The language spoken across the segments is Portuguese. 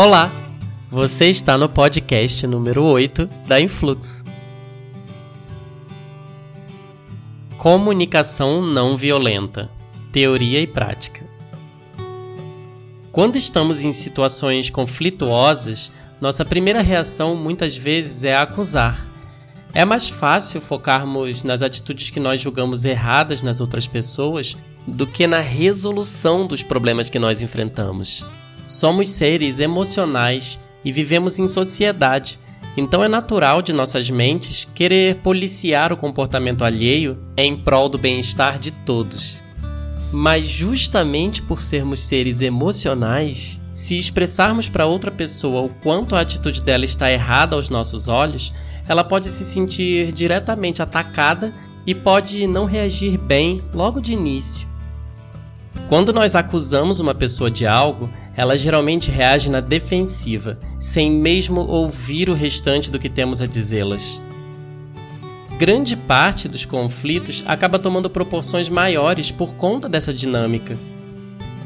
Olá! Você está no podcast número 8 da Influx. Comunicação não violenta Teoria e prática. Quando estamos em situações conflituosas, nossa primeira reação muitas vezes é acusar. É mais fácil focarmos nas atitudes que nós julgamos erradas nas outras pessoas do que na resolução dos problemas que nós enfrentamos. Somos seres emocionais e vivemos em sociedade, então é natural de nossas mentes querer policiar o comportamento alheio em prol do bem-estar de todos. Mas justamente por sermos seres emocionais, se expressarmos para outra pessoa o quanto a atitude dela está errada aos nossos olhos, ela pode se sentir diretamente atacada e pode não reagir bem logo de início. Quando nós acusamos uma pessoa de algo, ela geralmente reage na defensiva, sem mesmo ouvir o restante do que temos a dizê-las. Grande parte dos conflitos acaba tomando proporções maiores por conta dessa dinâmica.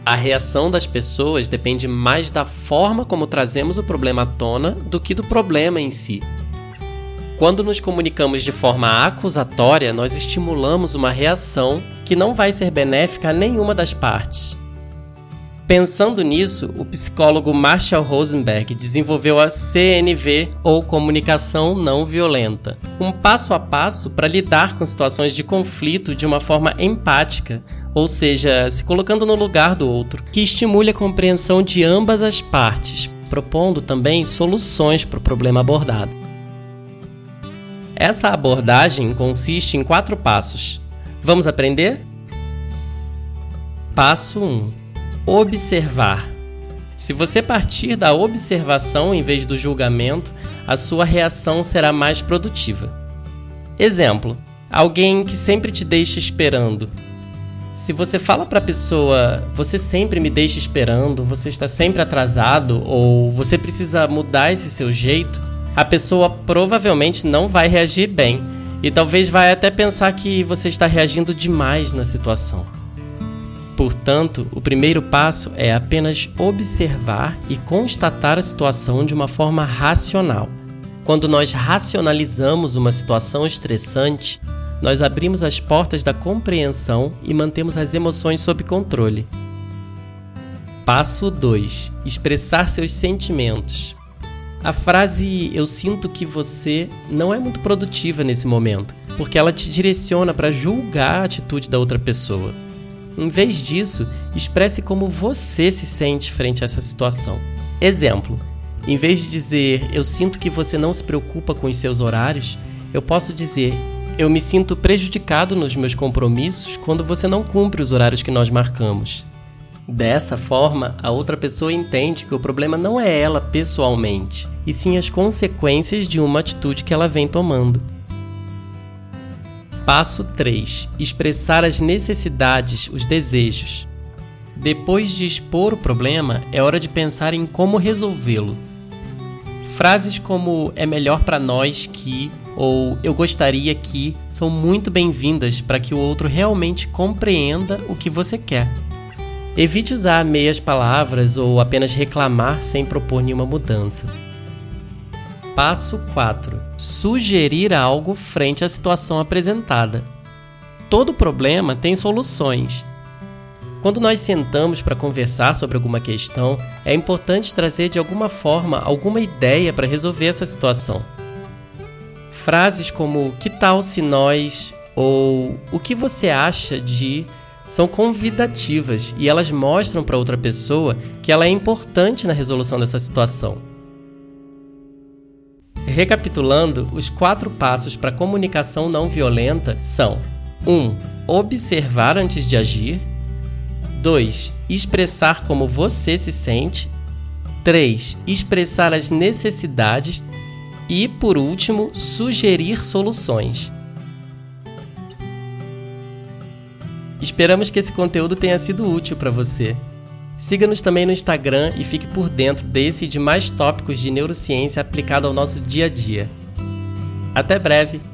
A reação das pessoas depende mais da forma como trazemos o problema à tona do que do problema em si. Quando nos comunicamos de forma acusatória, nós estimulamos uma reação que não vai ser benéfica a nenhuma das partes. Pensando nisso, o psicólogo Marshall Rosenberg desenvolveu a CNV, ou Comunicação Não Violenta, um passo a passo para lidar com situações de conflito de uma forma empática, ou seja, se colocando no lugar do outro, que estimule a compreensão de ambas as partes, propondo também soluções para o problema abordado. Essa abordagem consiste em quatro passos. Vamos aprender? Passo 1 observar. Se você partir da observação em vez do julgamento, a sua reação será mais produtiva. Exemplo: alguém que sempre te deixa esperando. Se você fala para a pessoa, você sempre me deixa esperando, você está sempre atrasado ou você precisa mudar esse seu jeito, a pessoa provavelmente não vai reagir bem e talvez vai até pensar que você está reagindo demais na situação. Portanto, o primeiro passo é apenas observar e constatar a situação de uma forma racional. Quando nós racionalizamos uma situação estressante, nós abrimos as portas da compreensão e mantemos as emoções sob controle. Passo 2: Expressar seus sentimentos. A frase eu sinto que você não é muito produtiva nesse momento, porque ela te direciona para julgar a atitude da outra pessoa. Em vez disso, expresse como você se sente frente a essa situação. Exemplo: em vez de dizer eu sinto que você não se preocupa com os seus horários, eu posso dizer eu me sinto prejudicado nos meus compromissos quando você não cumpre os horários que nós marcamos. Dessa forma, a outra pessoa entende que o problema não é ela pessoalmente, e sim as consequências de uma atitude que ela vem tomando. Passo 3: expressar as necessidades, os desejos. Depois de expor o problema, é hora de pensar em como resolvê-lo. Frases como é melhor para nós que ou eu gostaria que são muito bem-vindas para que o outro realmente compreenda o que você quer. Evite usar meias palavras ou apenas reclamar sem propor nenhuma mudança. Passo 4: Sugerir algo frente à situação apresentada. Todo problema tem soluções. Quando nós sentamos para conversar sobre alguma questão, é importante trazer de alguma forma alguma ideia para resolver essa situação. Frases como que tal se nós ou o que você acha de são convidativas e elas mostram para outra pessoa que ela é importante na resolução dessa situação. Recapitulando, os quatro passos para comunicação não violenta são: 1. Um, observar antes de agir. 2. Expressar como você se sente. 3. Expressar as necessidades. E, por último, sugerir soluções. Esperamos que esse conteúdo tenha sido útil para você. Siga-nos também no Instagram e fique por dentro desse e de mais tópicos de neurociência aplicado ao nosso dia a dia. Até breve!